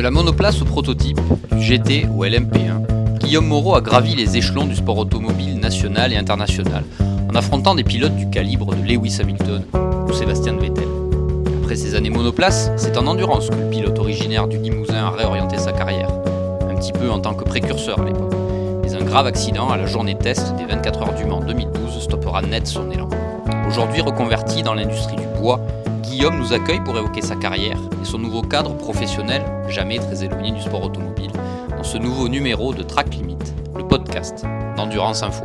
De la monoplace au prototype, du GT au LMP1, Guillaume Moreau a gravi les échelons du sport automobile national et international en affrontant des pilotes du calibre de Lewis Hamilton ou Sébastien Vettel. Après ses années monoplace, c'est en endurance que le pilote originaire du Limousin a réorienté sa carrière, un petit peu en tant que précurseur à l'époque. Mais un grave accident à la journée test des 24 heures du Mans 2012 stoppera net son élan. Aujourd'hui reconverti dans l'industrie du bois, Guillaume nous accueille pour évoquer sa carrière et son nouveau cadre professionnel, jamais très éloigné du sport automobile, dans ce nouveau numéro de Track Limit, le podcast d'Endurance Info.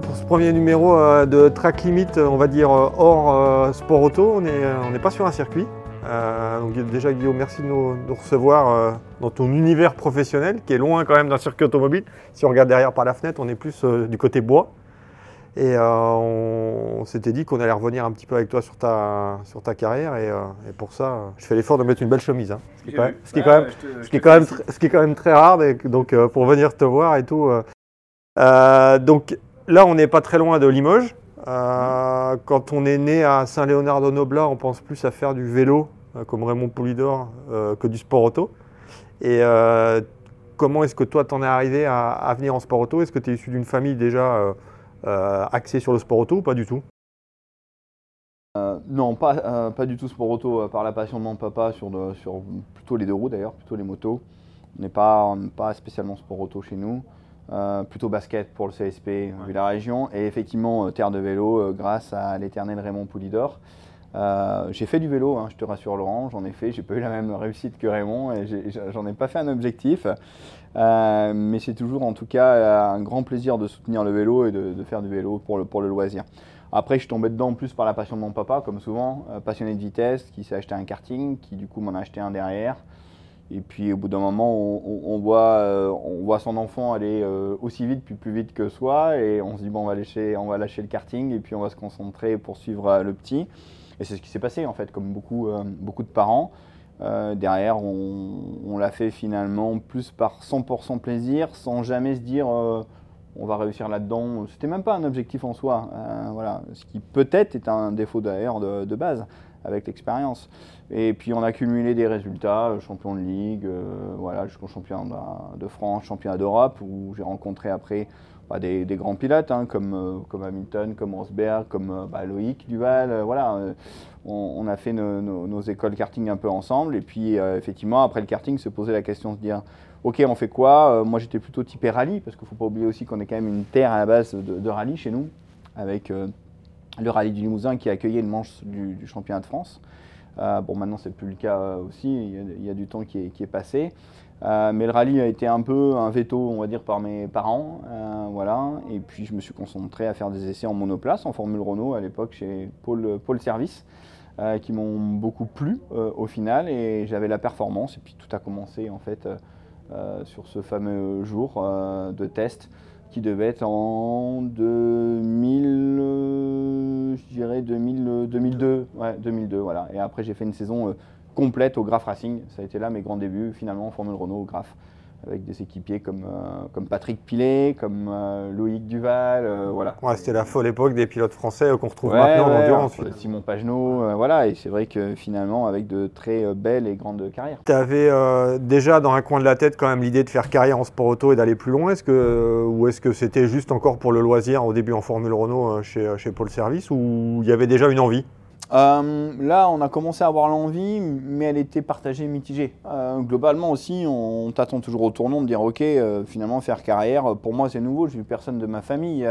Pour ce premier numéro euh, de Track Limit, on va dire euh, hors euh, sport auto, on n'est pas sur un circuit. donc déjà Guillaume, merci de nous recevoir dans ton univers professionnel qui est loin quand même d'un circuit automobile. Si on regarde derrière par la fenêtre, on est plus du côté bois. Et euh, on, s'était dit qu'on allait revenir un petit peu avec toi sur ta, sur ta carrière. Et, euh, pour ça, je fais l'effort de mettre une belle chemise. Hein. ce, qui est quand, même, ce qui est quand même très rare. Donc euh, pour venir te voir et tout. donc là, on n'est pas très loin de Limoges. quand on est né à Saint-Léonard-de-Noblat, on pense plus à faire du vélo, comme Raymond Poulidor, que du sport auto. Et comment est-ce que toi, t'en es arrivé à, à, venir en sport auto? Est-ce que tu es issu d'une famille déjà axé sur le sport auto ou pas du tout? Euh, non, pas, euh, pas du tout sport auto, par la passion de mon papa sur, sur plutôt les deux roues d'ailleurs, plutôt les motos. On n'est pas, pas spécialement sport auto chez nous, plutôt basket pour le CSP vu la région, et effectivement terre de vélo grâce à l'éternel Raymond Poulidor. J'ai fait du vélo, hein, je te rassure Laurent, j'en ai fait, j'ai pas eu la même réussite que Raymond et j'en ai, pas fait un objectif. Euh, mais c'est toujours en tout cas un grand plaisir de soutenir le vélo et de, faire du vélo pour le, loisir. Après, je suis tombé dedans plus par la passion de mon papa, comme souvent, euh, passionné de vitesse, qui s'est acheté un karting, qui du coup m'en a acheté un derrière. Et puis au bout d'un moment, on, voit, euh, on voit son enfant aller aussi vite, puis plus vite que soi, et on se dit bon, on va lâcher, on va lâcher le karting, et puis on va se concentrer pour suivre le petit. Et c'est ce qui s'est passé en fait, comme beaucoup, beaucoup de parents. Euh, derrière, on, l'a fait finalement plus par 100% plaisir, sans jamais se dire euh, on va réussir là-dedans. C'était même pas un objectif en soi. Euh, voilà. Ce qui peut-être est un défaut d'ailleurs de, base avec l'expérience. Et puis on a cumulé des résultats, champion de ligue, voilà, jusqu'au championnat de France, championnat d'Europe, où j'ai rencontré après des, grands pilotes hein, comme, euh, comme Hamilton, comme Rosberg, comme euh, bah, Loïc Duval. Euh, voilà, on, a fait nos, écoles karting un peu ensemble. Et puis effectivement, après le karting, se poser la question de se dire Ok, on fait quoi? Moi j'étais plutôt typé rallye, parce qu'il ne faut pas oublier aussi qu'on est quand même une terre à la base de, rallye chez nous, avec le rallye du Limousin qui a accueilli le manche du, championnat de France. bon, maintenant, c'est plus le cas aussi, il y, a, du temps qui est, qui est passé. Euh, mais le rallye a été un peu un veto, on va dire, par mes parents. Euh, voilà. Et puis je me suis concentré à faire des essais en monoplace, en Formule Renault à l'époque chez Paul, Paul Service, euh, qui m'ont beaucoup plu au final. Et j'avais la performance. Et puis tout a commencé en fait sur ce fameux jour de test qui devait être en 2000, je dirais 2000, 2002. Ouais, 2002, voilà. Et après j'ai fait une saison complète au Graph Racing. Ça a été là mes grands débuts, finalement, en Formule Renault au Graph, avec des équipiers comme, euh, comme Patrick Pilet, comme euh, Loïc Duval. Euh, voilà. Ouais, C'était la folle époque des pilotes français qu'on retrouve maintenant en endurance. Simon Pagenaud, voilà. Et c'est vrai que finalement, avec de très belles et grandes carrières. Tu avais déjà dans un coin de la tête quand même l'idée de faire carrière en sport auto et d'aller plus loin est-ce que, Ou est-ce que c'était juste encore pour le loisir au début en Formule Renault chez, chez Paul Service ou il y avait déjà une envie? Euh, là, on a commencé à avoir l'envie, mais elle était partagée, mitigée. Euh, globalement aussi, on, t'attend toujours au tournant de dire ok, euh, finalement faire carrière. Pour moi, c'est nouveau. J'ai vu personne de ma famille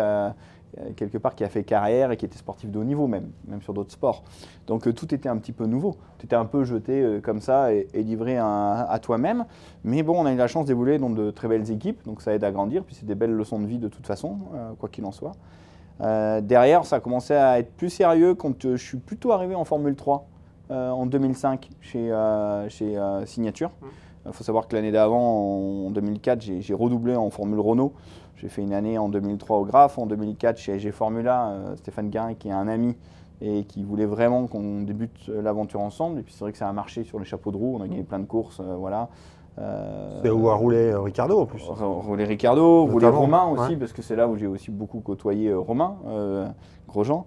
quelque part qui a fait carrière et qui était sportif de haut niveau même, même sur d'autres sports. Donc tout était un petit peu nouveau. Tu étais un peu jeté comme ça et, livré à, toi-même. Mais bon, on a eu la chance d'évoluer dans de très belles équipes, donc ça aide à grandir. Puis c'est des belles leçons de vie de toute façon, quoi qu'il en soit. Euh, derrière, ça a commencé à être plus sérieux quand euh, je suis plutôt arrivé en Formule 3 euh, en 2005 chez, chez Signature. Il mmh. faut savoir que l'année d'avant, en 2004, j'ai redoublé en Formule Renault. J'ai fait une année en 2003 au Graph, en 2004 chez AG Formula, Stéphane Guin qui est un ami et qui voulait vraiment qu'on débute l'aventure ensemble. Et puis c'est vrai que ça a marché sur les chapeaux de roue, on a gagné plein de courses, voilà. C'est où a roulé Ricardo en plus. Roulé Ricardo, roulé Romain aussi, parce que c'est là où j'ai aussi beaucoup côtoyé Romain Grosjean.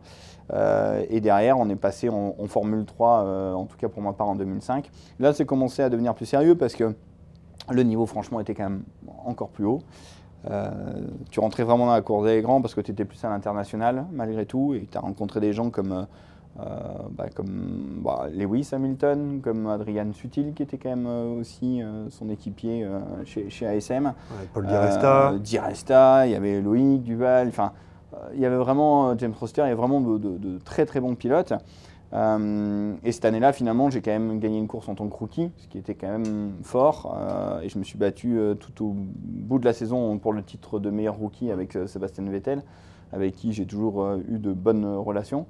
et derrière, on est passé en, Formule 3, en tout cas pour ma part en 2005. Là, c'est commencé à devenir plus sérieux parce que le niveau, franchement, était quand même encore plus haut. Euh, tu rentrais vraiment dans la cour des grands parce que tu étais plus à l'international malgré tout et tu as rencontré des gens comme, euh, euh, bah, comme bah, Lewis Hamilton, comme Adrian Sutil qui était quand même aussi son équipier chez, chez, ASM. Paul Di Resta. Di Resta, il y avait Loïc Duval, enfin il y avait vraiment James Roster, il y avait vraiment de très très bons pilotes. Euh, et cette année-là, finalement, j'ai quand même gagné une course en tant que rookie, ce qui était quand même fort. Euh, et je me suis battu euh, tout au bout de la saison pour le titre de meilleur rookie avec Sébastien Vettel, avec qui j'ai toujours eu de bonnes relations.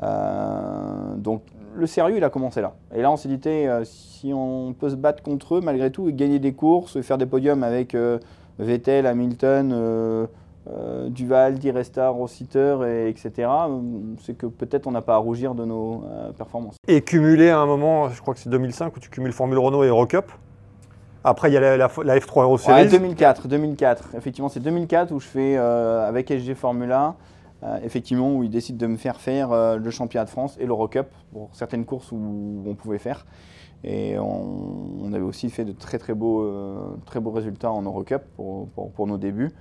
Donc le sérieux, il a commencé là. Et là, on s'est dit, si on peut se battre contre eux malgré tout et gagner des courses, faire des podiums avec Vettel, Hamilton, euh, Duval, Diresta, Rossiter, et etc., c'est que peut-être on n'a pas à rougir de nos euh, performances. Et cumuler à un moment, je crois que c'est 2005, où tu cumules Formule Renault et Eurocup. Après, il y a la, F3 Euro Series. Ouais, 2004, 2004. Effectivement, c'est 2004 où je fais euh, avec SG Formula, effectivement, où ils décident de me faire faire le championnat de France et l'Eurocup pour certaines courses où on pouvait faire. Et on, avait aussi fait de très très beaux, très beaux résultats en Eurocup pour, pour nos débuts.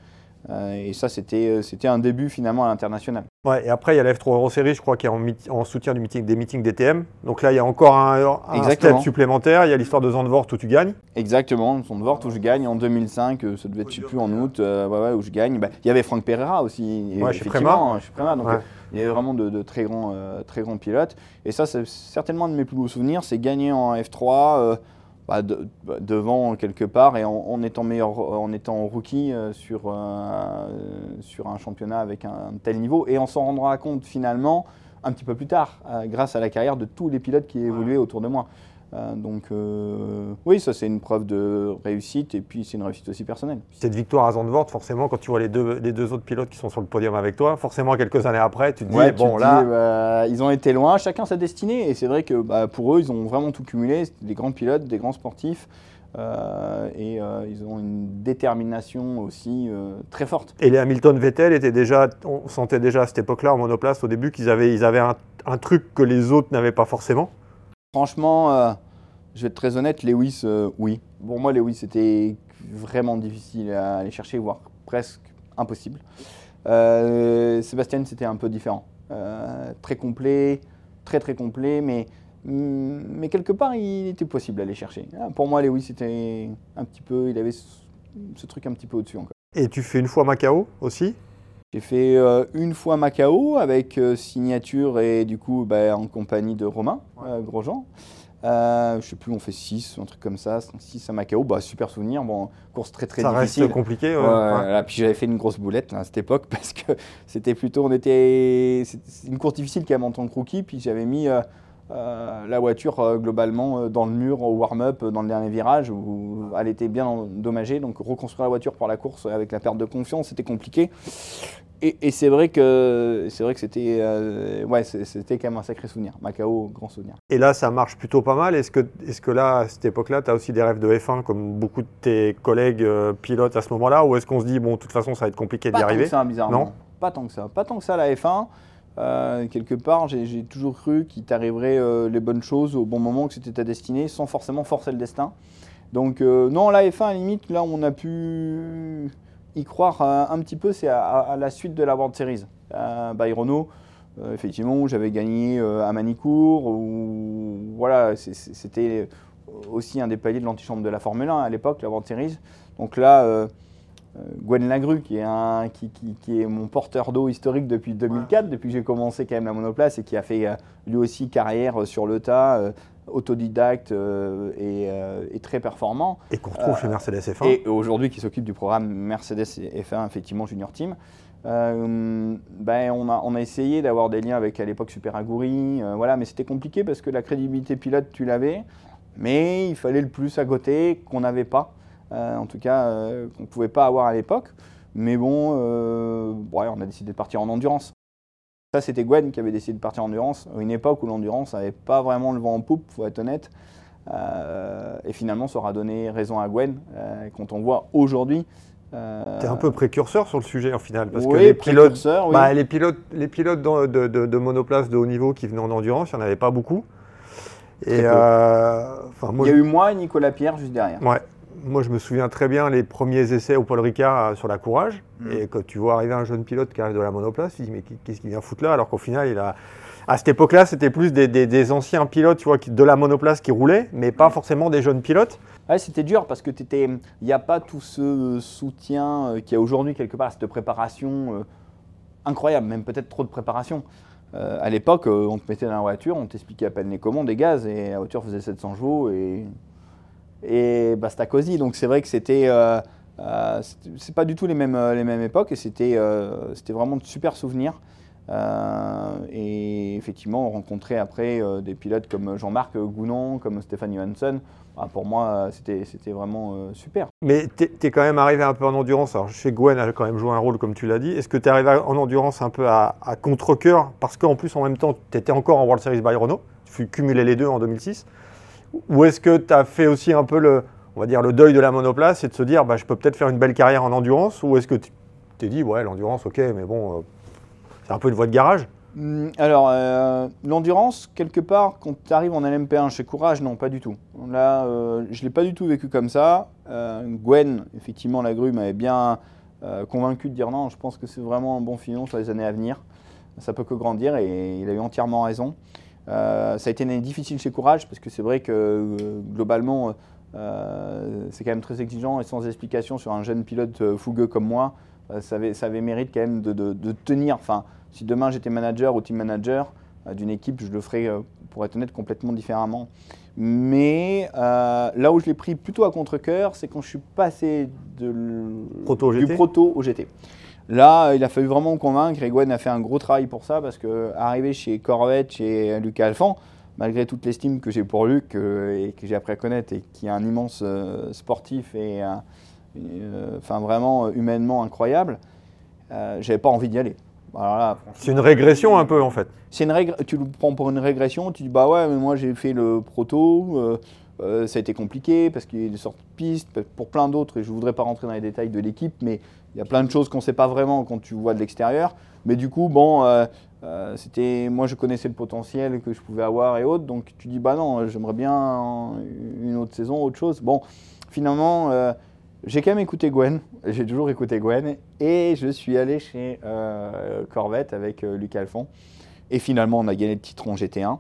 Euh, et ça, euh, c'était un début finalement à l'international. Ouais, et après, il y a la F3 Euro Series, je crois, qui est en, soutien du meeting, des meetings DTM. Donc là, il y a encore un, un step supplémentaire. Il y a l'histoire de Zandvoort où tu gagnes. Exactement, Zandvoort où je gagne en 2005, euh, ça devait être, je sais plus, en août, où je gagne. Bah, il y avait Franck Pereira aussi. Ouais, chez Préma. donc il y avait vraiment de, très, grands, très grands pilotes. Et ça, c'est certainement un de mes plus beaux souvenirs, c'est gagner en F3. Bah, bah, devant quelque part et en, étant meilleur, en étant rookie euh, sur, euh, sur un championnat avec un, tel niveau et on s'en rendra compte finalement un petit peu plus tard euh, grâce à la carrière de tous les pilotes qui évoluaient autour de moi. Euh, donc euh, oui, ça c'est une preuve de réussite et puis c'est une réussite aussi personnelle. Cette victoire à Zandvoort, forcément, quand tu vois les deux, les deux autres pilotes qui sont sur le podium avec toi, forcément quelques années après, tu te dis, bon là... Bah, ils ont été loin, chacun sa destinée et c'est vrai que bah, pour eux, ils ont vraiment tout cumulé, des grands pilotes, des grands sportifs. Euh, et ils ont une détermination aussi très forte. Et les Hamilton Vettel étaient déjà, on sentait déjà à cette époque-là en monoplace au début qu'ils avaient, ils avaient un truc que les autres n'avaient pas forcément. Franchement, euh, je vais être très honnête, Lewis, euh, oui. Pour moi, Lewis, c'était vraiment difficile à aller chercher, voire presque impossible. Euh, Sébastien, c'était un peu différent. très complet, très très complet, mais, mais quelque part, il était possible d'aller chercher. Ah, pour moi, Lewis, c'était un petit peu, il avait ce, truc un petit peu au-dessus encore. Et tu fais une fois Macao aussi? J'ai fait euh, une fois Macao avec euh, signature et du coup bah, en compagnie de Romain euh, Grosjean. je sais plus, on fait 6, un truc comme ça, 6 à Macao, bah, super souvenir, bon, course très très difficile. Ça reste compliqué, ouais. puis j'avais fait une grosse boulette à cette époque parce que c'était plutôt, on était, une course difficile quand même en tant que rookie, puis j'avais mis euh, la voiture euh, globalement euh, dans le mur au warm-up dans le dernier virage où elle était bien endommagée. Donc reconstruire la voiture pour la course avec la perte de confiance, c'était compliqué. Et, c'est vrai que c'est vrai que c'était ouais c'était quand même un sacré souvenir. Macao, grand souvenir. Et là, ça marche plutôt pas mal. Est-ce que est-ce que là, à cette époque-là, tu as aussi des rêves de F1 comme beaucoup de tes collègues pilotes à ce moment-là, ou est-ce qu'on se dit bon, de toute façon, ça va être compliqué d'y arriver Pas tant que ça, bizarrement. Non, pas tant que ça. Pas tant que ça la F1. Euh, quelque part, j'ai toujours cru qu'il t'arriverait euh, les bonnes choses au bon moment, que c'était ta destinée, sans forcément forcer le destin. Donc euh, non, la F1, à la limite, là, on a pu y croire un petit peu, c'est à, la suite de la World Series. by Renault, effectivement, j'avais gagné à Manicourt, où voilà, c'était aussi un des paliers de l'antichambre de la Formule 1 à l'époque, la World Series. Donc là, euh, Gwen Lagru, qui est, un, qui, qui, est mon porteur d'eau historique depuis 2004, depuis que j'ai commencé quand même la monoplace et qui a fait euh, lui aussi carrière euh, sur le tas, autodidacte et, très performant. Et qu'on retrouve chez Mercedes F1. Et aujourd'hui qui s'occupe du programme Mercedes F1, effectivement, Junior Team. ben on, a, on a essayé d'avoir des liens avec à l'époque Super Aguri, voilà, mais c'était compliqué parce que la crédibilité pilote, tu l'avais, mais il fallait le plus à côté qu'on n'avait pas. Euh, en tout cas euh, qu'on ne pouvait pas avoir à l'époque. Mais bon, euh, on a décidé de partir en endurance. Ça, c'était Gwen qui avait décidé de partir en endurance, à une époque où l'endurance n'avait pas vraiment le vent en poupe, faut être honnête. et finalement, ça aura donné raison à Gwen. quand on voit aujourd'hui euh... T'es un peu précurseur sur le sujet en final, parce que les pilotes, oui. bah, les pilotes, les pilotes de, de, de, de, monoplace de haut niveau qui venaient en endurance, il n'y en avait pas beaucoup. Et euh, moi, il y a eu moi et Nicolas Pierre juste derrière. Ouais. Moi, je me souviens très bien les premiers essais au Paul Ricard euh, sur la Courage. Mm. Et quand tu vois arriver un jeune pilote qui arrive de la monoplace, tu te dis mais qu'est-ce qu'il vient foutre là? Alors qu'au final, il a, à cette époque-là, c'était plus des, des, des, anciens pilotes, tu vois, de la monoplace qui roulaient, mais pas forcément des jeunes pilotes. Ouais, c'était dur parce que il n'y a pas tout ce soutien euh, qu'il y a aujourd'hui quelque part, cette préparation euh, incroyable, même peut-être trop de préparation. Euh, à l'époque, on te mettait dans la voiture, on t'expliquait à peine les commandes, des gaz, et la voiture faisait 700 chevaux et, et basta cosy. Donc c'est vrai que c'était, c'est pas du tout les mêmes, les mêmes époques et c'était, c'était vraiment de super souvenirs. et effectivement, on rencontrait après des pilotes comme Jean-Marc Gounon, comme Stéphane Johansson, ah, pour moi, c'était vraiment euh, super. Mais tu es, quand même arrivé un peu en endurance. Alors, chez Gwen a quand même joué un rôle, comme tu l'as dit. Est-ce que tu es arrivé en endurance un peu à, contre-coeur? Parce qu'en plus, en même temps, tu étais encore en World Series by Renault. Tu cumulais les deux en 2006. Ou est-ce que tu as fait aussi un peu le, on va dire, le deuil de la monoplace et de se dire, bah, je peux peut-être faire une belle carrière en endurance Ou est-ce que tu t'es dit, ouais, l'endurance, ok, mais bon, euh, c'est un peu une voie de garage? Hmm, alors, euh, l'endurance, quelque part, quand tu arrives en LMP1 chez Courage, non, pas du tout. Là, euh, je ne l'ai pas du tout vécu comme ça. Gwen, effectivement, la grue m'avait bien convaincu de dire non, je pense que c'est vraiment un bon filon sur les années à venir. Ça peut que grandir et il a eu entièrement raison. Ça a été une année difficile chez Courage parce que c'est vrai que globalement, c'est quand même très exigeant et sans explication sur un jeune pilote fougueux comme moi. ça, avait, ça avait mérite quand même de, de tenir. Enfin, si demain j'étais manager ou team manager euh, d'une équipe, je le ferais, euh, pour être honnête, complètement différemment. Mais euh, là où je l'ai pris plutôt à contre-coeur, c'est quand je suis passé de du proto au GT. Là, il a fallu vraiment me convaincre et Gwen a fait un gros travail pour ça parce que arrivé chez Corvette, chez Lucas Alphand, malgré toute l'estime que j'ai pour Luc et que j'ai appris à connaître et qui est un immense sportif et enfin vraiment humainement incroyable, j'avais pas envie d'y aller c'est une régression un peu en fait. C'est une tu le prends pour une régression, tu dis bah ouais mais moi j'ai fait le proto, euh, euh, ça a été compliqué parce qu'il y a des sortes de pistes, pour plein d'autres et je ne voudrais pas rentrer dans les détails de l'équipe mais il y a plein de choses qu'on ne sait pas vraiment quand tu vois de l'extérieur. Mais du coup bon euh, c'était moi je connaissais le potentiel que je pouvais avoir et autres donc tu dis bah non j'aimerais bien une autre saison autre chose. Bon finalement j'ai quand même écouté Gwen, j'ai toujours écouté Gwen, et je suis allé chez euh, Corvette avec euh, Luc Alphon. Et finalement, on a gagné le titre en GT1.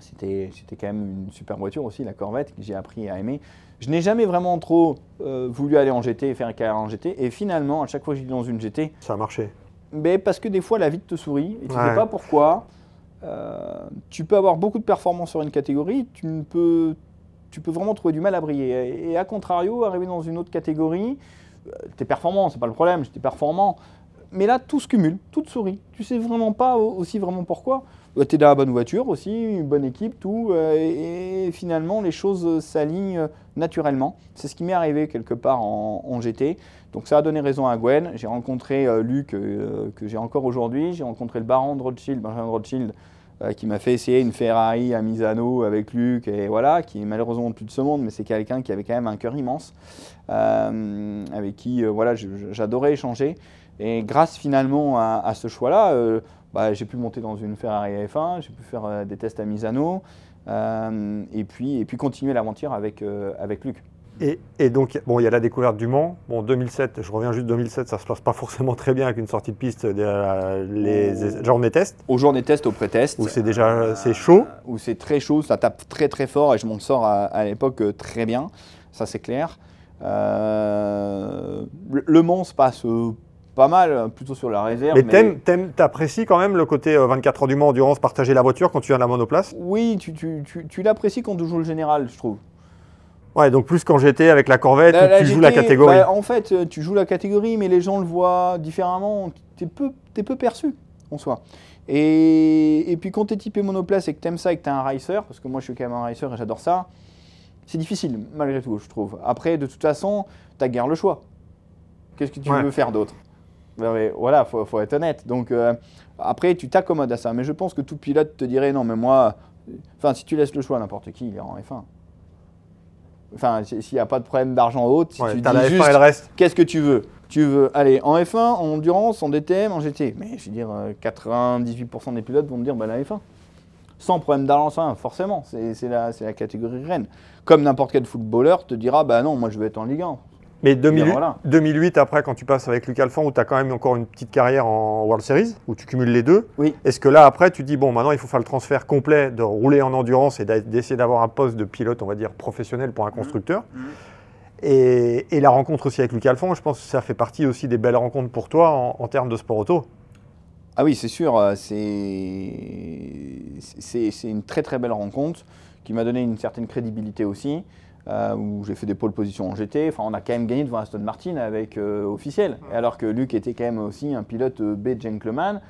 C'était quand même une super voiture aussi, la Corvette, que j'ai appris à aimer. Je n'ai jamais vraiment trop euh, voulu aller en GT et faire une carrière en GT. Et finalement, à chaque fois que j'étais dans une GT. Ça a marché. Mais parce que des fois, la vie te sourit, et tu ne sais pas pourquoi. tu peux avoir beaucoup de performances sur une catégorie, tu ne peux tu peux vraiment trouver du mal à briller. Et à contrario, arriver dans une autre catégorie, euh, tu es performant, c'est pas le problème, j'étais performant. Mais là, tout se cumule, tout te sourit. Tu sais vraiment pas aussi vraiment pourquoi. Euh, tu es dans la bonne voiture aussi, une bonne équipe, tout. Euh, et, finalement, les choses s'alignent naturellement. C'est ce qui m'est arrivé quelque part en, GT. Donc ça a donné raison à Gwen. J'ai rencontré Luc, que j'ai encore aujourd'hui. J'ai rencontré le baron de Rothschild, Benjamin de Rothschild, euh, qui m'a fait essayer une Ferrari à Misano avec Luc, et voilà, qui est malheureusement plus de ce monde, mais c'est quelqu'un qui avait quand même un cœur immense, euh, avec qui euh, voilà, j'adorais échanger. Et grâce finalement à, ce choix-là, bah, j'ai pu monter dans une Ferrari F1, j'ai pu faire des tests à Misano, et, puis, et puis continuer l'aventure avec, avec Luc. Et, donc, bon, il y a la découverte du Mans. Bon, 2007, je reviens juste 2007, ça se passe pas forcément très bien avec une sortie de piste, euh, les journées test. Aux journées test, au pré-test. Où c'est déjà c'est chaud. Où c'est très chaud, ça tape très très fort et je m'en sors à, l'époque euh, très bien, ça c'est clair. Euh, le Mans se passe pas mal, plutôt sur la réserve. Mais, mais... t'apprécies quand même le côté 24 heures du Mans endurance, partager la voiture quand tu viens de la monoplace? Oui, tu, tu, tu, tu l'apprécies quand tu joues le général, je trouve. Ouais, donc plus quand j'étais avec la Corvette, tu joues la catégorie. Bah, en fait, euh, tu joues la catégorie, mais les gens le voient différemment. Tu es peu, es peu perçu, en soi. Et, et puis quand tu es typé monoplace et que tu aimes ça et que tu es un racer, parce que moi je suis quand même un racer et j'adore ça, c'est difficile, malgré tout, je trouve. Après, de toute façon, tu as guère le choix. Qu'est-ce que tu veux faire d'autre? Voilà, il faut, être honnête. Donc euh, après, tu t'accommodes à ça. Mais je pense que tout pilote te dirait non, mais moi, enfin, si tu laisses le choix à n'importe qui, il est en F1. Enfin, s'il n'y a pas de problème d'argent haute, si Ouais, tu dis la F1 juste et le reste. qu'est-ce que tu veux? Tu veux aller en F1, en endurance, en DTM, en GT. Mais je veux dire, euh, 98% des pilotes vont te dire bah, la F1. Sans problème d'argent, forcément, c'est la, c'est la catégorie reine. Comme n'importe quel footballeur te dira bah non, moi je veux être en Ligue 1. Mais 2008, voilà. 2008, après, quand tu passes avec Luc Alphand, où tu as quand même encore une petite carrière en World Series, où tu cumules les deux, Oui. est-ce que là, après, tu dis, bon, maintenant, il faut faire le transfert complet de rouler en endurance et d'essayer d'avoir un poste de pilote, on va dire, professionnel pour un constructeur et, et la rencontre aussi avec Luc Alphand, je pense que ça fait partie aussi des belles rencontres pour toi en, en termes de sport auto. Ah oui, c'est sûr, euh, c'est une très très belle rencontre qui m'a donné une certaine crédibilité aussi, euh, où j'ai fait des pôles positions en GT. Enfin, on a quand même gagné devant Aston Martin avec euh, officiel, Et alors que Luc était quand même aussi un pilote euh, B gentleman.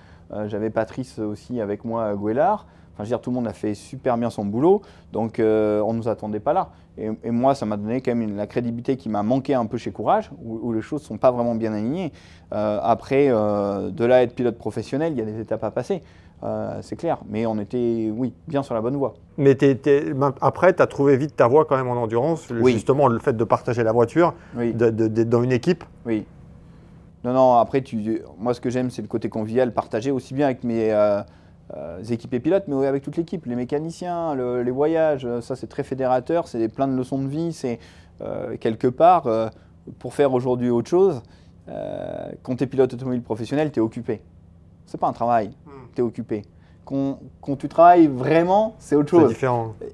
J'avais Patrice aussi avec moi à Guélard. Enfin, je veux dire, tout le monde a fait super bien son boulot, donc euh, on ne nous attendait pas là. Et, et moi, ça m'a donné quand même une- la crédibilité qui m'a manqué un peu chez Courage, où, où les choses ne sont pas vraiment bien alignées. Euh, après, euh, de là à être pilote professionnel, il y a des étapes à passer, euh, c'est clair. Mais on était, oui, bien sur la bonne voie. Mais après, tu as trouvé vite ta voie quand même en endurance, Oui. justement, le fait de partager la voiture, Oui, d'être dans une équipe. oui. Non, non, après, tu, moi, ce que j'aime, c'est le côté convivial, partagé aussi bien avec mes euh, euh, équipes pilotes, mais avec toute l'équipe, les mécaniciens, le- les voyages, euh, ça, c'est très fédérateur, c'est plein de leçons de vie, c'est euh, quelque part, pour faire aujourd'hui autre chose, quand tu es pilote automobile professionnel, tu es occupé. C'est pas un travail, tu es occupé. Quand, quand tu travailles vraiment, c'est autre C'est chose. différent. Euh,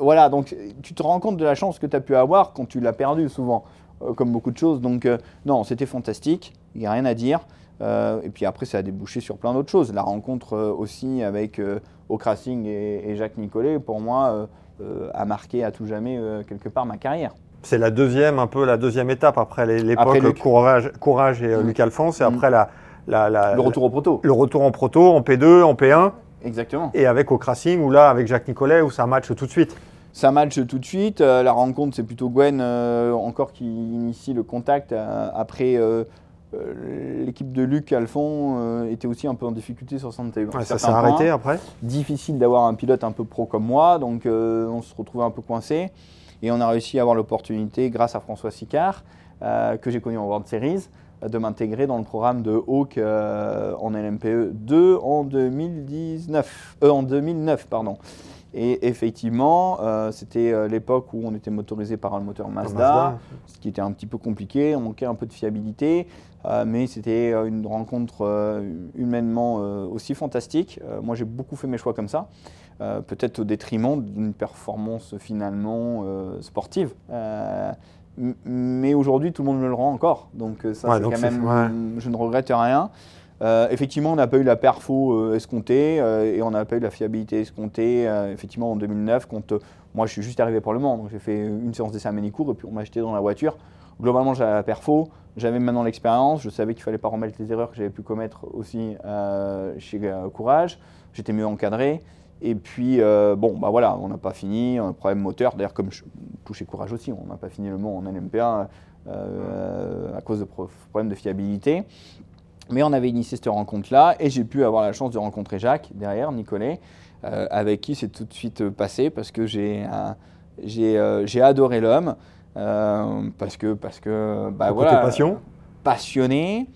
voilà, donc tu te rends compte de la chance que tu as pu avoir quand tu l'as perdu souvent, euh, comme beaucoup de choses. Donc euh, non, c'était fantastique, il n'y a rien à dire. Euh, et puis après, ça a débouché sur plein d'autres choses. La rencontre aussi avec Racing et, et Jacques Nicolet, pour moi, a marqué à tout jamais quelque part ma carrière. C'est la deuxième, un peu la deuxième étape après l'époque courage, courage et euh, Mm. Luc Alphonse, et Mm. après la, la- la- Le retour au proto. le retour en proto, en P2, en P1, Exactement. et avec au ou là, avec Jacques Nicolet, où ça match tout de suite. Ça match tout de suite. Euh, la rencontre, c'est plutôt Gwen euh, encore qui initie le contact. Euh, après, l'équipe de Luc Alphon était aussi un peu en difficulté sur certains Ouais, ça s'est arrêté après. Difficile d'avoir un pilote un peu pro comme moi, donc on se retrouvait un peu coincé. Et on a réussi à avoir l'opportunité, grâce à François Sicard, que j'ai connu en World Series, de m'intégrer dans le programme de Hawk euh, en LMPE 2 en 2019, euh, en 2009, pardon. Et effectivement, euh, c'était l'époque où on était motorisé par un moteur Mazda, Mazda. ce qui était un petit peu compliqué, on manquait un peu de fiabilité, mais c'était une rencontre humainement aussi fantastique. Moi, j'ai beaucoup fait mes choix comme ça, peut-être au détriment d'une performance finalement sportive. Mais aujourd'hui, tout le monde me le rend encore, donc euh, ça, Ouais, c'est quand même, je ne regrette rien. Euh, effectivement, on n'a pas eu la perfo euh, escomptée euh, et on n'a pas eu la fiabilité escomptée. effectivement, en 2009, quand moi je suis juste arrivé pour le Mans, donc j'ai fait une séance d'essai à Ménicourt et puis on m'a acheté dans la voiture. Globalement, j'avais la perfo, j'avais maintenant l'expérience, je savais qu'il fallait pas remettre les erreurs que j'avais pu commettre aussi chez Courage. J'étais mieux encadré. Et puis, euh, bon, bah voilà, on n'a pas fini, un problème moteur. D'ailleurs, comme je touchais Courage aussi, on n'a pas fini le Mans en LMP1 euh, à cause de pro- problèmes de fiabilité. Mais on avait initié cette rencontre-là et j'ai pu avoir la chance de rencontrer Jacques derrière, Nicolet, euh, avec qui c'est tout de suite passé parce que j'ai j'ai adoré l'homme. parce que, parce que bah voilà, côté passion. passionné,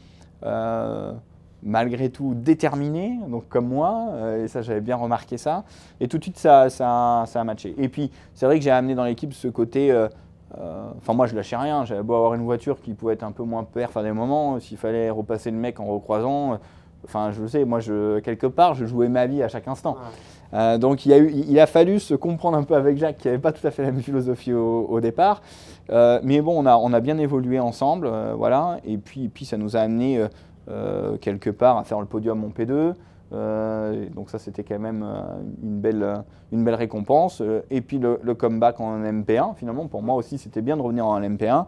malgré tout déterminé, donc comme moi, euh, et ça j'avais bien remarqué ça, et tout de suite ça, ça, ça a matché. Et puis c'est vrai que j'ai amené dans l'équipe ce côté, euh, euh, enfin moi je lâchais rien, j'avais beau avoir une voiture qui pouvait être un peu moins perf à des moments, s'il fallait repasser le mec en recroisant, enfin je le sais, moi je, quelque part je jouais ma vie à chaque instant. Euh, donc il a, eu, il a fallu se comprendre un peu avec Jacques, qui n'avait pas tout à fait la même philosophie au, au départ. Euh, mais bon, on a, on a bien évolué ensemble, euh, voilà. Et puis, puis ça nous a amené quelque part à faire le podium en P2. Euh, donc ça, c'était quand même euh, une, belle, euh, une belle récompense. Euh, Et puis le, comeback en MP1, finalement, pour moi aussi, c'était bien de revenir en MP1.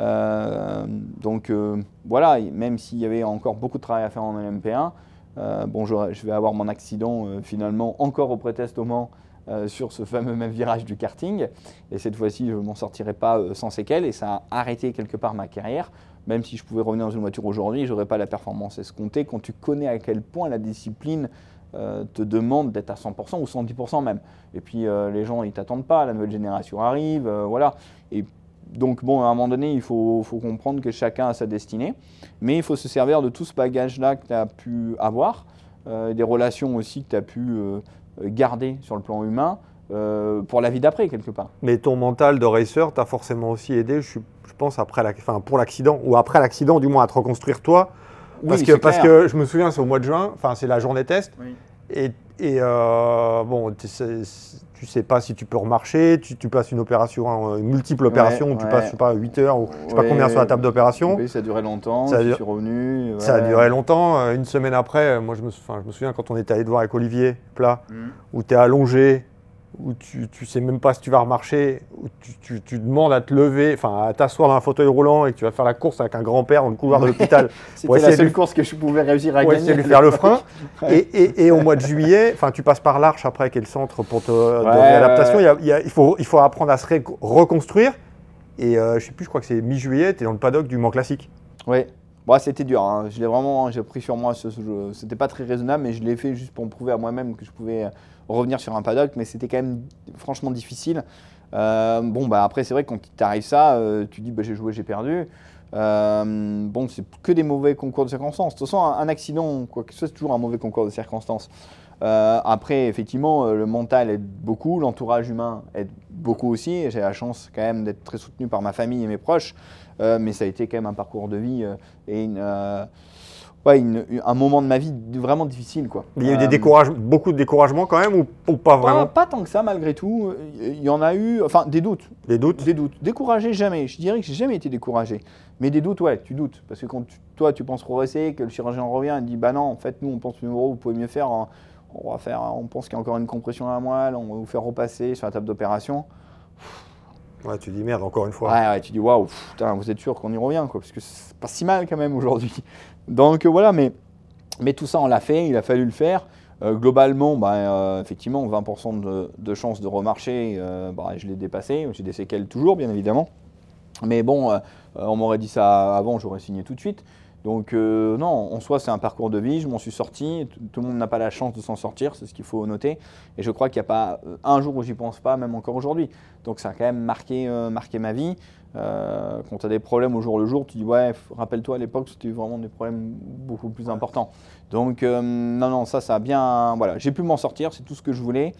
Euh, donc euh, voilà, même s'il y avait encore beaucoup de travail à faire en LMP1, euh, bon, je, vais avoir mon accident euh, finalement encore au prétexte au Mans euh, sur ce fameux même virage du karting. Et cette fois-ci, je ne m'en sortirai pas euh, sans séquelles et ça a arrêté quelque part ma carrière. Même si je pouvais revenir dans une voiture aujourd'hui, j'aurais pas la performance escomptée quand tu connais à quel point la discipline euh, te demande d'être à 100% ou 110% même. Et puis euh, les gens, ils t'attendent pas, la nouvelle génération arrive, euh, voilà. Et donc bon, à un moment donné, il faut, faut, comprendre que chacun a sa destinée, mais il faut se servir de tout ce bagage-là que tu as pu avoir, des relations aussi que tu as pu garder sur le plan humain. Pour la vie d'après, quelque part. Mais ton mental de racer t'a forcément aussi aidé, je, je pense, après la, enfin, pour l'accident, ou après l'accident, du moins, à te reconstruire toi, parce, que, parce que je me souviens, c'est au mois de juin, enfin c'est la journée test. Et, et euh, bon, tu sais, tu sais pas si tu peux remarcher, tu, tu passes une opération, une multiple opération, où tu passes, je sais pas, 8 heures ou je sais pas combien sur la table d'opération. Oui, ça a duré longtemps, ça a je suis revenu. Ça a duré longtemps. Euh, une semaine après, moi je me, je me souviens quand on était allé te voir avec Olivier Plat, mmh. où tu es allongé, où tu ne sais même pas si tu vas remarcher, où tu, tu, demandes à te lever, enfin à t'asseoir dans un fauteuil roulant et que tu vas faire la course avec un grand-père dans le couloir de l'hôpital. C'était la seule course que je pouvais réussir à gagner. essayer de lui faire le frein. et, et, et, au mois de juillet, enfin tu passes par l'Arche après, qui est le centre pour te ouais, l'adaptation. Il, il, faut, il faut apprendre à se reconstruire. Et euh, je sais plus, je crois que c'est mi-juillet, tu es dans le paddock du Mans Classique. Oui. Bon, c'était dur, hein. je l'ai vraiment, j'ai pris sur moi, ce, ce c'était pas très raisonnable, mais je l'ai fait juste pour me prouver à moi-même que je pouvais revenir sur un paddock, mais c'était quand même franchement difficile. Euh, bon, bah après, c'est vrai quand t'arrive ça, euh, tu dis bah, j'ai joué, j'ai perdu. Euh, bon, c'est que des mauvais concours de circonstances. De toute façon, un, accident, quoi que ce soit, c'est toujours un mauvais concours de circonstances. après, effectivement, le mental aide beaucoup, l'entourage humain aide beaucoup aussi. J'ai la chance quand même d'être très soutenu par ma famille et mes proches, mais ça a été quand même un parcours de vie et une ouais, un moment de ma vie vraiment difficile. Quoi. Il y a eu des euh, beaucoup de découragement quand même ou, pas vraiment pas, tant que ça malgré tout. Il y en a eu, enfin des doutes. Des doutes Des doutes. Découragé jamais. Je dirais que j'ai jamais été découragé. Mais des doutes, ouais, tu doutes. Parce que quand toi tu penses progresser, que le chirurgien revient et dit bah non, en fait nous on pense mieux, vous pouvez mieux faire. On va faire, on pense qu'il y a encore une compression à la moelle, on va vous faire repasser sur la table d'opération. Ouais, tu dis merde encore une fois. Ouais, ouais tu dis waouh, vous êtes sûr qu'on y revient quoi, parce que c'est pas si mal quand même aujourd'hui. Donc voilà, mais, mais tout ça, on l'a fait, il a fallu le faire. Euh, globalement, bah, euh, effectivement, 20% de, chances de remarcher, euh, bah, je l'ai dépassé. J'ai des séquelles toujours, bien évidemment. Mais bon, on m'aurait dit ça avant, j'aurais signé tout de suite. Donc non, en soi, c'est un parcours de vie, je m'en suis sorti. Tout le monde n'a pas la chance de s'en sortir, c'est ce qu'il faut noter. Et je crois qu'il n'y a pas un jour où j'y pense pas, même encore aujourd'hui. Donc ça a quand même marqué, marqué ma vie. Euh, quand tu as des problèmes au jour le jour, tu dis ouais, rappelle-toi à l'époque, c'était vraiment des problèmes beaucoup plus importants. Donc euh, non, non, ça, ça a bien. Voilà, j'ai pu m'en sortir, c'est tout ce que je voulais.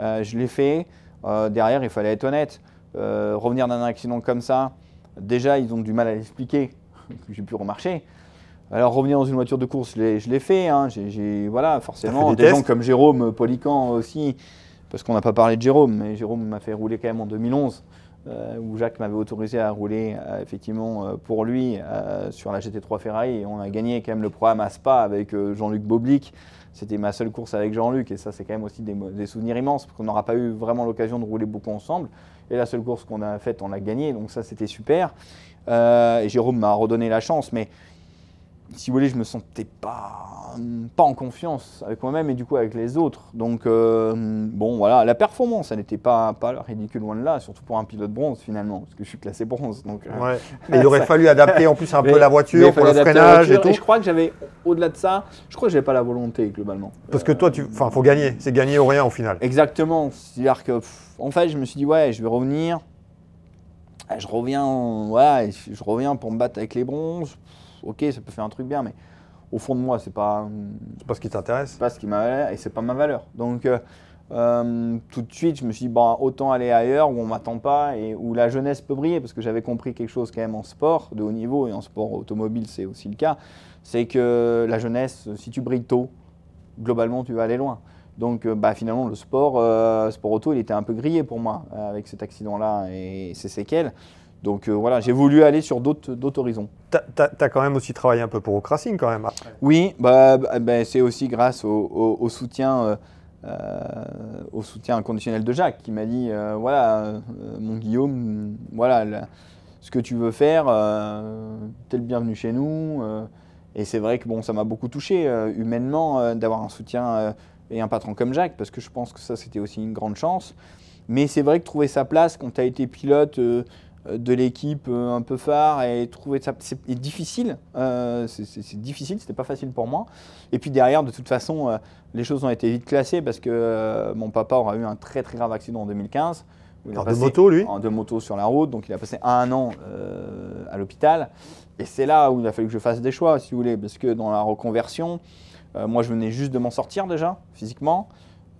Euh, je l'ai fait. derrière, il fallait être honnête. revenir d'un accident comme ça, déjà, ils ont du mal à l'expliquer que j'ai pu remarcher. Alors revenir dans une voiture de course, je l'ai fait. Hein. J'ai voilà, forcément des, des gens comme Jérôme Polican aussi, parce qu'on n'a pas parlé de Jérôme, mais Jérôme m'a fait rouler quand même en 2011. Euh, où Jacques m'avait autorisé à rouler euh, effectivement euh, pour lui sur la GT3 Ferrari et on a gagné quand même le programme à Spa avec Jean-Luc Boblic. C'était ma seule course avec Jean-Luc et ça c'est quand même aussi des, souvenirs immenses parce qu'on n'aura pas eu vraiment l'occasion de rouler beaucoup ensemble. Et la seule course qu'on a faite, on l'a gagnée, donc ça c'était super. et Jérôme m'a redonné la chance, mais si vous voulez, je me sentais pas, pas en confiance avec moi-même et du coup avec les autres. Donc, euh, bon, voilà, la performance, elle n'était pas, pas ridicule loin de là, surtout pour un pilote bronze finalement, parce que je suis classé bronze. Donc, euh, Mais il aurait fallu adapter en plus un peu la voiture pour le freinage et tout. Et je crois que j'avais, au-delà de ça, je crois que j'avais pas la volonté globalement. Parce que toi, tu, enfin, faut gagner, c'est gagner ou rien au final. Exactement. C'est-à-dire que, en fait, je me suis dit, ouais, je vais revenir. Je reviens, ouais, je reviens pour me battre avec les bronzes ok, ça peut faire un truc bien, mais au fond de moi, c'est pas. C'est pas ce qui t'intéresse. C'est pas ce qui m'a et c'est pas ma valeur. Donc euh, euh, tout de suite, je me suis dit bon, autant aller ailleurs où on m'attend pas et où la jeunesse peut briller, parce que j'avais compris quelque chose quand même en sport de haut niveau et en sport automobile, c'est aussi le cas. C'est que la jeunesse, si tu brilles tôt, globalement, tu vas aller loin. Donc euh, bah, finalement, le sport, sport auto, il était un peu grillé pour moi avec cet accident-là et ses séquelles. Donc euh, voilà, j'ai voulu aller sur d'autres horizons. Tu as, quand même aussi travaillé un peu pour Ocracing quand même Oui, bah, bah, bah, c'est aussi grâce au, soutien, euh, euh, au soutien inconditionnel de Jacques qui m'a dit voilà, mon Guillaume, voilà ce que tu veux faire, tu es le bienvenu chez nous. et c'est vrai que bon, ça m'a beaucoup touché humainement d'avoir un soutien et un patron comme Jacques parce que je pense que ça c'était aussi une grande chance. Mais c'est vrai que trouver sa place quand tu as été pilote de l'équipe un peu phare et trouver ça c'est difficile. c'est difficile, c'était pas facile pour moi. Et puis derrière, de toute façon, les choses ont été vite classées parce que mon papa aura eu un très très grave accident en 2015. de moto, lui De moto sur la route, donc il a passé un an à l'hôpital. Et c'est là où il a fallu que je fasse des choix, si vous voulez, parce que dans la reconversion, moi je venais juste de m'en sortir déjà, physiquement.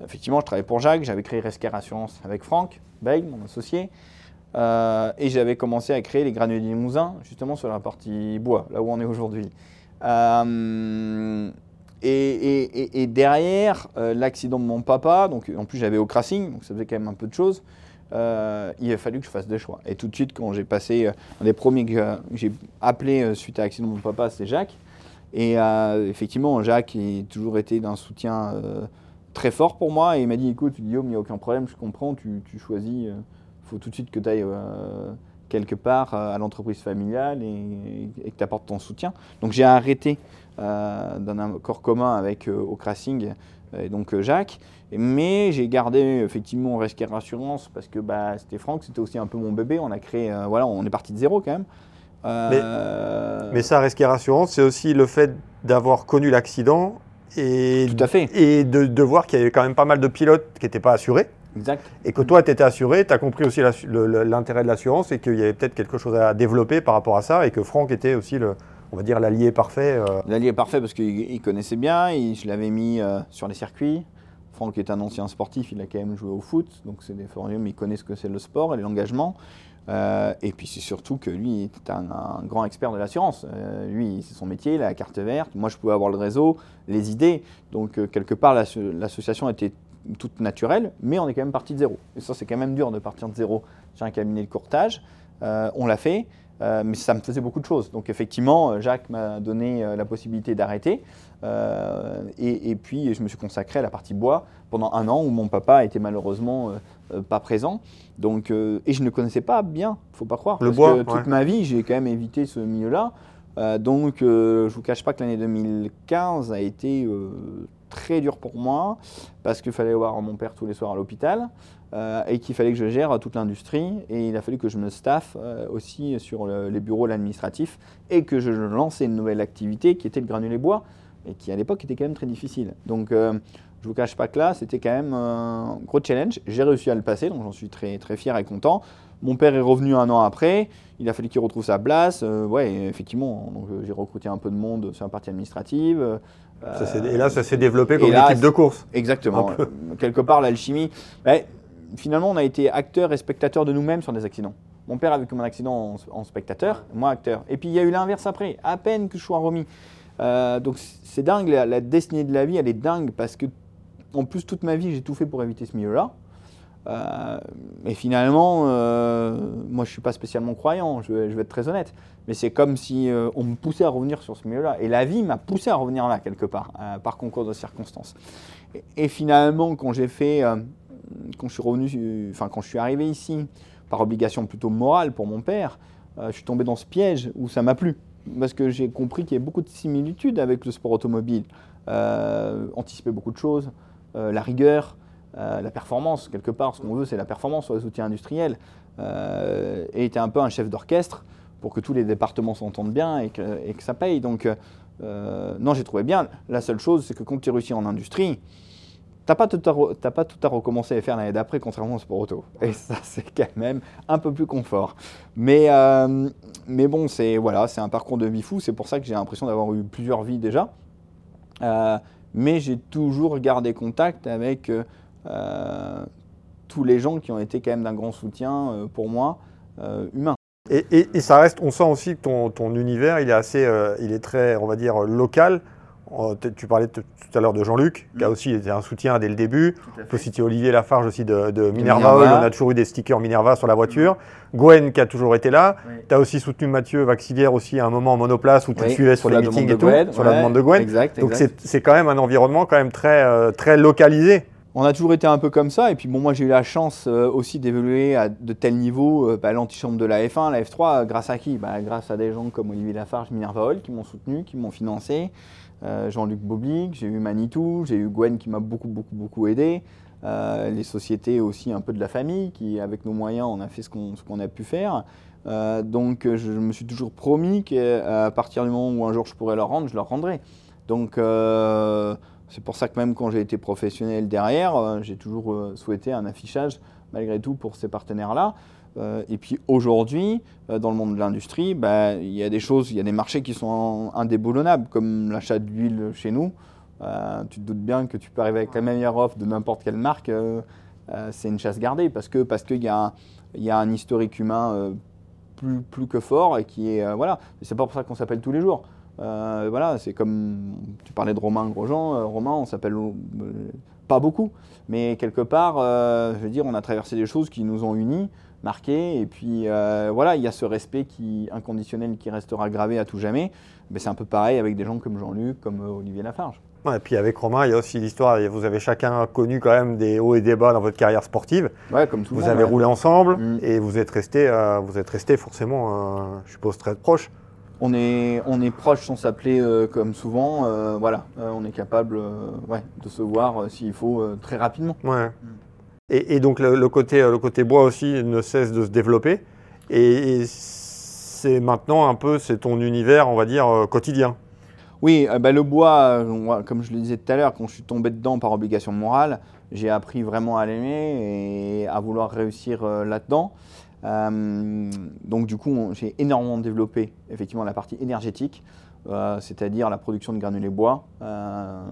Effectivement, je travaillais pour Jacques, j'avais créé Rescare Assurance avec Franck Beig, mon associé. Euh, et j'avais commencé à créer les granulés Limousin, justement sur la partie bois, là où on est aujourd'hui. Euh, et, derrière euh, l'accident de mon papa, donc en plus j'avais au crashing, donc ça faisait quand même un peu de choses, il a fallu que je fasse des choix. Et tout de suite, quand j'ai passé, un des premiers que j'ai appelé suite à l'accident de mon papa, c'est Jacques. Et effectivement, Jacques a toujours été d'un soutien très fort pour moi et il m'a dit écoute Guillaume, il n'y a aucun problème, je comprends, tu, choisis, faut tout de suite que tu ailles euh, quelque part euh, à l'entreprise familiale et, que tu apportes ton soutien. Donc j'ai arrêté d'un accord commun avec au Crashing et donc Jacques, mais j'ai gardé effectivement Rescare Assurance parce que bah, c'était Franck, c'était aussi un peu mon bébé, on a créé, voilà, on est parti de zéro quand même. Mais, mais, ça, Rescare Assurance, c'est aussi le fait d'avoir connu l'accident et, Tout à fait. Et de, voir qu'il y avait quand même pas mal de pilotes qui n'étaient pas assurés. Exact. Et que toi, tu étais assuré, tu as compris aussi l'intérêt de l'assurance et qu'il y avait peut-être quelque chose à développer par rapport à ça et que Franck était aussi le, on va dire l'allié parfait. Euh. L'allié parfait parce qu'il connaissait bien, je l'avais mis euh, sur les circuits. Franck est un ancien sportif, il a quand même joué au foot, donc c'est des forums, il connaît ce que c'est le sport et l'engagement. Euh, et puis c'est surtout que lui est un, grand expert de l'assurance. Lui, c'est son métier, la carte verte. Moi, je pouvais avoir le réseau, les idées. Donc, quelque part, l'association était toute naturelle, mais on est quand même parti de zéro. Et ça, c'est quand même dur de partir de zéro J'ai un cabinet de courtage. on l'a fait, mais ça me faisait beaucoup de choses. Donc, effectivement, Jacques m'a donné la possibilité d'arrêter. Et, et, puis, je me suis consacré à la partie bois pendant un an où mon papa était malheureusement euh, pas présent. Donc, euh, et je ne connaissais pas bien, faut pas croire. Le parce bois, que toute ma vie, j'ai quand même évité ce milieu-là. Euh, donc, je vous cache pas que l'année 2015 a été très dur pour moi parce qu'il fallait voir mon père tous les soirs à l'hôpital et qu'il fallait que je gère toute l'industrie et il a fallu que je me staffe aussi sur les bureaux administratifs et que je lançais une nouvelle activité qui était le granulé bois et qui à l'époque était quand même très difficile. Donc je ne vous cache pas que là, c'était quand même un gros challenge. J'ai réussi à le passer, donc j'en suis très, très fier et content. Mon père est revenu un an après. Il a fallu qu'il retrouve sa place. Euh, ouais, effectivement, euh, j'ai recruté un peu de monde sur la partie administrative. Euh, et là, ça s'est développé comme une équipe de course. Exactement. Quelque part, l'alchimie. finalement, on a été acteur et spectateur de nous-mêmes sur des accidents. Mon père a vécu mon accident en, spectateur, moi acteur. Et puis il y a eu l'inverse après. À peine que je sois remis. donc c'est dingue, la, la, destinée de la vie, elle est dingue parce que en plus, toute ma vie, j'ai tout fait pour éviter ce milieu-là. Euh, et finalement, euh, moi, je ne suis pas spécialement croyant, je vais, être très honnête. Mais c'est comme si euh, on me poussait à revenir sur ce milieu-là. Et la vie m'a poussé à revenir là, quelque part, par concours de circonstances. Et, finalement, quand j'ai fait, quand je suis revenu, enfin, quand je suis arrivé ici, par obligation plutôt morale pour mon père, je suis tombé dans ce piège où ça m'a plu. Parce que j'ai compris qu'il y a beaucoup de similitudes avec le sport automobile. anticiper beaucoup de choses, euh, la rigueur, euh, la performance, quelque part, ce qu'on veut, c'est la performance sur les outils industriels. Euh, et était un peu un chef d'orchestre pour que tous les départements s'entendent bien et que, ça paye. Donc, non, j'ai trouvé bien. La seule chose, c'est que quand tu réussis en industrie, T'as pas, pas tout à recommencer à faire l'année d'après, contrairement au sport auto. Et ça, c'est quand même un peu plus confort. Mais, mais bon, c'est voilà, un parcours de vie fou. C'est pour ça que j'ai l'impression d'avoir eu plusieurs vies déjà mais j'ai toujours gardé contact avec euh, euh, tous les gens qui ont été quand même d'un grand soutien euh, pour moi, humain. Et, ça reste, on sent aussi que ton, ton univers, il est assez, il est très, on va dire, local. Tu parlais tout à l'heure de Jean-Luc, qui a mm. aussi été un soutien dès le début. On peut citer Olivier Lafarge aussi de, Minerva. On a toujours eu des stickers Minerva sur la voiture. Mm. Gwen qui a toujours été là. Tu as aussi soutenu Mathieu Vaxivière aussi à un moment en monoplace où tu suivais sur, les meetings et tout, sur la demande de Gwen. Donc c'est quand même un environnement quand même très, euh, très localisé. On a toujours été un peu comme ça. Et puis bon, moi j'ai eu la chance euh, aussi d'évoluer à de tels niveaux, euh, bah, l'antichambre de la F1, la F3, grâce à qui? Bah, Grâce à des gens comme Olivier Lafarge, Minerva Hall qui m'ont soutenu, qui m'ont financé. Euh, Jean-Luc Boblic, j'ai eu Manitou, j'ai eu Gwen qui m'a beaucoup, beaucoup, beaucoup aidé. Euh, les sociétés aussi un peu de la famille qui, avec nos moyens, on a fait ce qu'on a pu faire. donc je me suis toujours promis qu'à partir du moment où un jour je pourrais leur rendre, je leur rendrai. Donc c'est pour ça que même quand j'ai été professionnel derrière, j'ai toujours souhaité un affichage malgré tout pour ces partenaires-là. Euh, et puis aujourd'hui, euh, dans le monde de l'industrie, bah, il y a des choses, il y a des marchés qui sont indéboulonnables, comme l'achat d'huile chez nous. Euh, tu te doutes bien que tu peux arriver avec la meilleure offre de n'importe quelle marque, c'est une chasse gardée parce que parce qu'il y, a, y a un historique humain plus, plus que fort et qui est voilà. C'est pas pour ça qu'on s'appelle tous les jours. Voilà, c'est comme tu parlais de Romain Grosjean. Romain, on s'appelle pas beaucoup, mais quelque part, je veux dire, on a traversé des choses qui nous ont unis marqué. Et puis euh, voilà, il y a ce respect qui, inconditionnel qui restera gravé à tout jamais. Mais c'est un peu pareil avec des gens comme Jean-Luc, comme euh, Olivier Lafarge. et puis avec Romain, il y a aussi l'histoire, vous avez chacun connu quand même des hauts et des bas dans votre carrière sportive. Ouais, comme tout Vous avez roulé ensemble mm. et vous êtes resté, euh, vous êtes resté forcément, je suppose, très proche. On est, on est proche sans s'appeler comme souvent. voilà, on est capable ouais, de se voir s'il faut très rapidement. Ouais. Mm. Et, donc le, côté, le côté bois aussi ne cesse de se développer. Et, c'est maintenant un peu, c'est ton univers, on va dire, euh, quotidien. Oui, euh, bah, le bois, euh, comme je le disais tout à l'heure, quand je suis tombé dedans par obligation morale, j'ai appris vraiment à l'aimer et à vouloir réussir là-dedans. Donc du coup, j'ai énormément développé effectivement la partie énergétique. Euh, c'est-à-dire la production de granulés bois euh,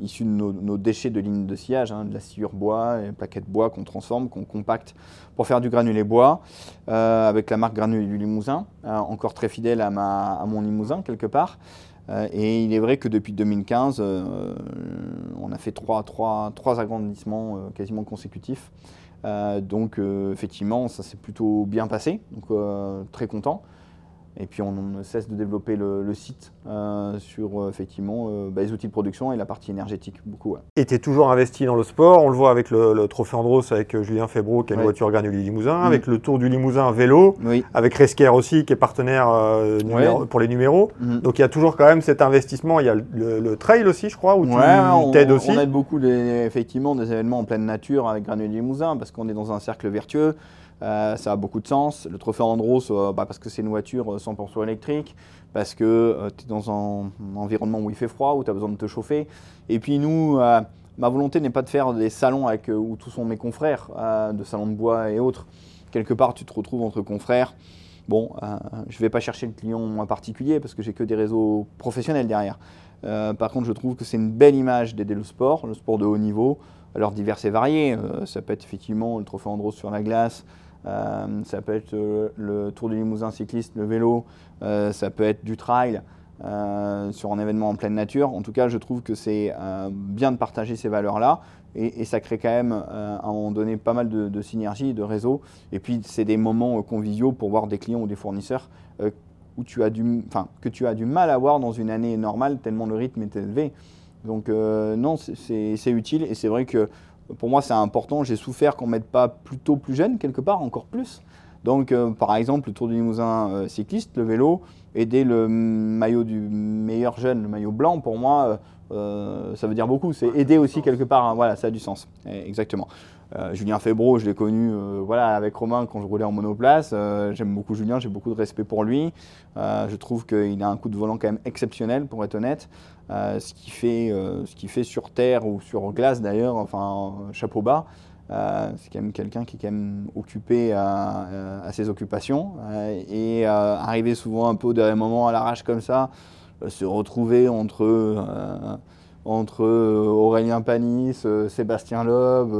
issus de nos, déchets de lignes de sillage, hein, de la sciure bois et plaquettes bois qu'on transforme, qu'on compacte pour faire du granulé bois, euh, avec la marque Granulé du Limousin, encore très fidèle à, mon Limousin quelque part. et il est vrai que depuis 2015, on a fait trois, agrandissements quasiment consécutifs. Donc effectivement, ça s'est plutôt bien passé, donc très content. Et puis on ne cesse de développer le, site euh, sur euh, effectivement euh, bah, les outils de production et la partie énergétique beaucoup. Et tu es toujours investi dans le sport, on le voit avec le, Trophée Andros avec Julien Febro qui a une voiture gagne du Limousin, mm. avec le Tour du Limousin vélo, avec Resker aussi qui est partenaire pour les numéros. Mm. Donc il y a toujours quand même cet investissement, il y a le, trail aussi je crois, où tu t'aides aussi. On aide beaucoup effectivement des événements en pleine nature avec Granulé Limousin parce qu'on est dans un cercle vertueux. Euh, ça a beaucoup de sens. Le trophée Andros, euh, bah, parce que c'est une voiture 100% euh, électrique, parce que tu es dans un, environnement où il fait froid, où tu as besoin de te chauffer. Et puis nous, ma volonté n'est pas de faire des salons où tous sont mes confrères, de salons de bois et autres. Quelque part, tu te retrouves entre confrères. Bon, je ne vais pas chercher le client en particulier parce que j'ai que des réseaux professionnels derrière. par contre, je trouve que c'est une belle image d'aider le sport, le sport de haut niveau, alors divers et variés. ça peut être effectivement le trophée Andros sur la glace, euh, ça peut être euh, le Tour du Limousin cycliste, le vélo, euh, ça peut être du trail. sur un événement en pleine nature. En tout cas, je trouve que c'est bien de partager ces valeurs-là et, ça crée quand même à un moment pas mal de, de synergie, de réseau. Et puis, c'est des moments conviviaux pour voir des clients ou des fournisseurs où tu as du, que tu as du mal à voir dans une année normale tellement le rythme est élevé. Donc, non, c'est utile et c'est vrai que pour moi, c'est important. J'ai souffert qu'on ne mette pas plutôt plus jeune, quelque part, encore plus. Donc, euh, par exemple, le Tour du Limousin euh, cycliste, le vélo, aider le maillot du meilleur jeune, le maillot blanc, pour moi, euh, ça veut dire beaucoup. C'est aider aussi quelque part. Hein. voilà, ça a du sens. exactement. Julien Febro, je l'ai connu voilà, avec Romain quand je roulais en monoplace. J'aime beaucoup Julien, j'ai beaucoup de respect pour lui. je trouve qu'il a un coup de volant quand même exceptionnel, pour être honnête. Euh, ce, qui fait, euh, ce fait sur terre ou sur glace d'ailleurs, enfin chapeau bas. Euh, c'est quand même quelqu'un qui est quand même occupé à, ses occupations et arriver souvent un peu au dernier moment à l'arrache comme ça, se retrouver entre, entre Aurélien Panis, Sébastien Loeb,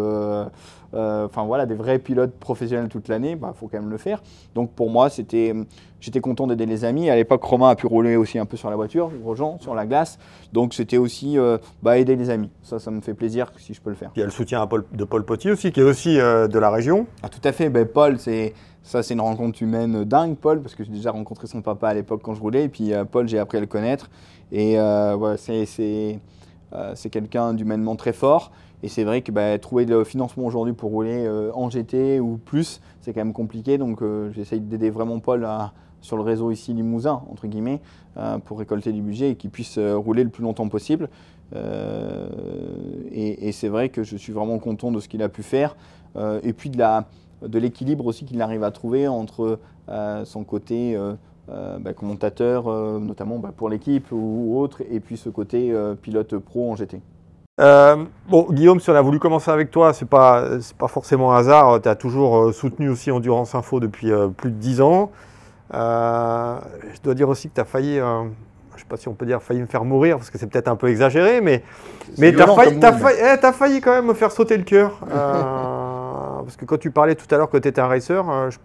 enfin voilà, des vrais pilotes professionnels toute l'année, il bah, faut quand même le faire. Donc pour moi, c'était, j'étais content d'aider les amis. À l'époque, Romain a pu rouler aussi un peu sur la voiture, Grosjean, sur la glace. Donc c'était aussi euh, bah, aider les amis. Ça, ça me fait plaisir si je peux le faire. Il y a le soutien de Paul Potier aussi, qui est aussi euh, de la région. Ah, tout à fait. Ben, Paul, c'est ça, c'est une rencontre humaine dingue, Paul, parce que j'ai déjà rencontré son papa à l'époque quand je roulais. Et puis Paul, j'ai appris à le connaître. Et c'est, c'est quelqu'un d'humainement très fort. Et c'est vrai que bah, trouver le financement aujourd'hui pour rouler euh, en GT ou plus, c'est quand même compliqué. Donc euh, j'essaye d'aider vraiment Paul sur le réseau ici Limousin, entre guillemets, euh, pour récolter du budget et qu'il puisse rouler le plus longtemps possible. et, c'est vrai que je suis vraiment content de ce qu'il a pu faire. et puis de l'équilibre aussi qu'il arrive à trouver entre son côté bah, commentateur, notamment bah, pour l'équipe ou, autre, et puis ce côté pilote pro en GT. Euh, bon, Guillaume, si on a voulu commencer avec toi, c'est pas, pas forcément un hasard. Tu as toujours euh, soutenu aussi Endurance Info depuis euh, plus de 10 ans. Euh, je dois dire aussi que tu as failli, euh, je sais pas si on peut dire failli me faire mourir, parce que c'est peut-être un peu exagéré, mais, mais tu as failli, mot, failli, eh, failli quand même me faire sauter le cœur. Euh, parce que quand tu parlais tout à l'heure que tu étais un racer, euh, je-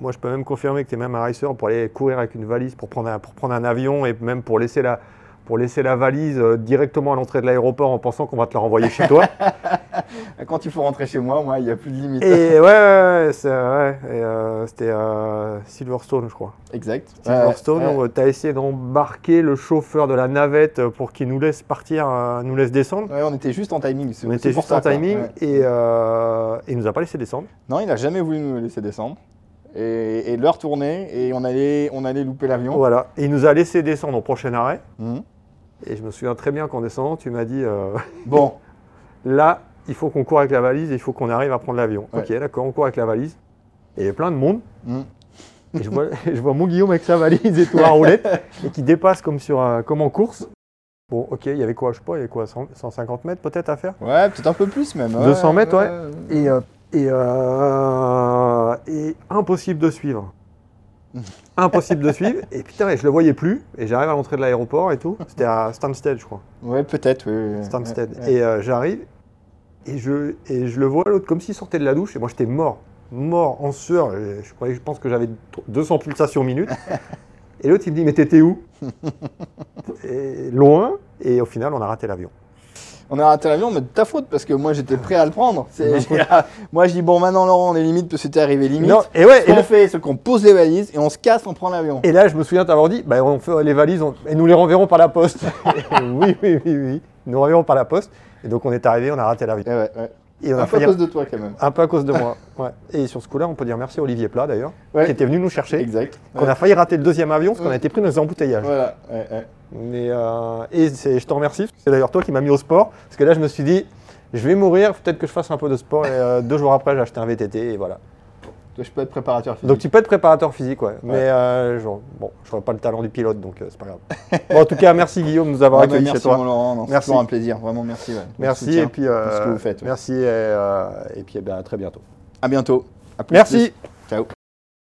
moi je peux même confirmer que tu es même un racer pour aller courir avec une valise, pour prendre un, pour prendre un avion et même pour laisser la, pour laisser la valise euh, directement à l'entrée de l'aéroport en pensant qu'on va te la renvoyer chez toi. Quand il faut rentrer chez moi, moi, il n'y a plus de limite. Et ouais, ouais, ouais, c'est- ouais, et, euh, c'était euh, Silverstone, je crois. Exact. Silverstone, où tu as essayé d'embarquer le chauffeur de la navette pour qu'il nous laisse partir, euh, nous laisse descendre. Ouais, on était juste en timing. c'est On était juste en timing et, il nous a pas laissé descendre. Non, il n'a jamais voulu nous laisser descendre. Et, et l'heure tournait et on allait, on allait louper l'avion. Voilà. Et il nous a laissé descendre au prochain arrêt. Mhm. Et je me souviens très bien qu'en descendant, tu m'as dit euh, Bon, là, il faut qu'on court avec la valise et il faut qu'on arrive à prendre l'avion. Ouais. Ok, d'accord, on court avec la valise. Et il y avait plein de monde. Mhm. Et je vois, je vois mon Guillaume avec sa valise et tout à roulette et qui dépasse comme, sur, un- comme en course. Bon, ok, il y avait quoi, je sais pas, il y avait quoi, 100 150 mètres peut-être à faire? Ouais, peut-être un peu plus même. 200 mètres, ouais. Et, euh, et, euh, et impossible de suivre. Impossible de suivre. Et putain, et je le voyais plus. Et j'arrive à l'entrée de l'aéroport et tout. C'était à Stansted, je crois. Ouais, peut-être, oui. oui. Stansted. Ouais, ouais. Et euh, j'arrive et je, et je le vois l'autre comme s'il sortait de la douche. Et moi, j'étais mort. Mort en sueur. Je, croyais, je pense que j'avais 200 pulsations minute. Et l'autre, il me dit Mais t'étais où? Et Loin. Et au final, on a raté l'avion. On a raté l'avion, mais de ta faute, parce que moi j'étais prêt à le prendre. Faute. moi je dis, bon, maintenant Laurent, on est limite, parce que c'était arrivé limite. Non, et ouais, Ce et là- fait, c'est qu'on pose les valises et on se casse, on prend l'avion. Et là, je me souviens t'avoir dit, bah, on fait les valises on- et nous les renverrons par la poste. oui, oui, oui, oui. Nous renverrons par la poste. Et donc, on est arrivé, on a raté l'avion. Ouais, ouais. Et on a Un peu à cause de toi quand même. un peu à cause de moi. Ouais. Et sur ce coup-là, on peut dire merci à Olivier Plat d'ailleurs, Ouais. qui était venu nous chercher. Exact. Qu'on Ouais. a failli rater le deuxième avion parce qu'on a été pris dans les embouteillages. Voilà. Mais, euh, et je te remercie. C'est d'ailleurs toi qui m'as mis au sport. Parce que là, je me suis dit, je vais mourir, peut-être que je fasse un peu de sport. Et euh, deux jours après, j'ai acheté un VTT et voilà. Toi, je peux être préparateur physique. Donc tu peux être préparateur physique, ouais. Mais euh, genre, bon, je n'aurais pas le talent du pilote, donc euh, c'est pas grave. Bon, en tout cas, merci Guillaume de nous avoir accueillis merci chez toi. mon Laurent, non, c'est Merci. un plaisir, vraiment merci. ouais. Merci Soutien et puis euh, pour ce que vous faites. ouais. merci et, euh, et puis eh bien, à très bientôt. À bientôt. À plus. Merci. Ciao.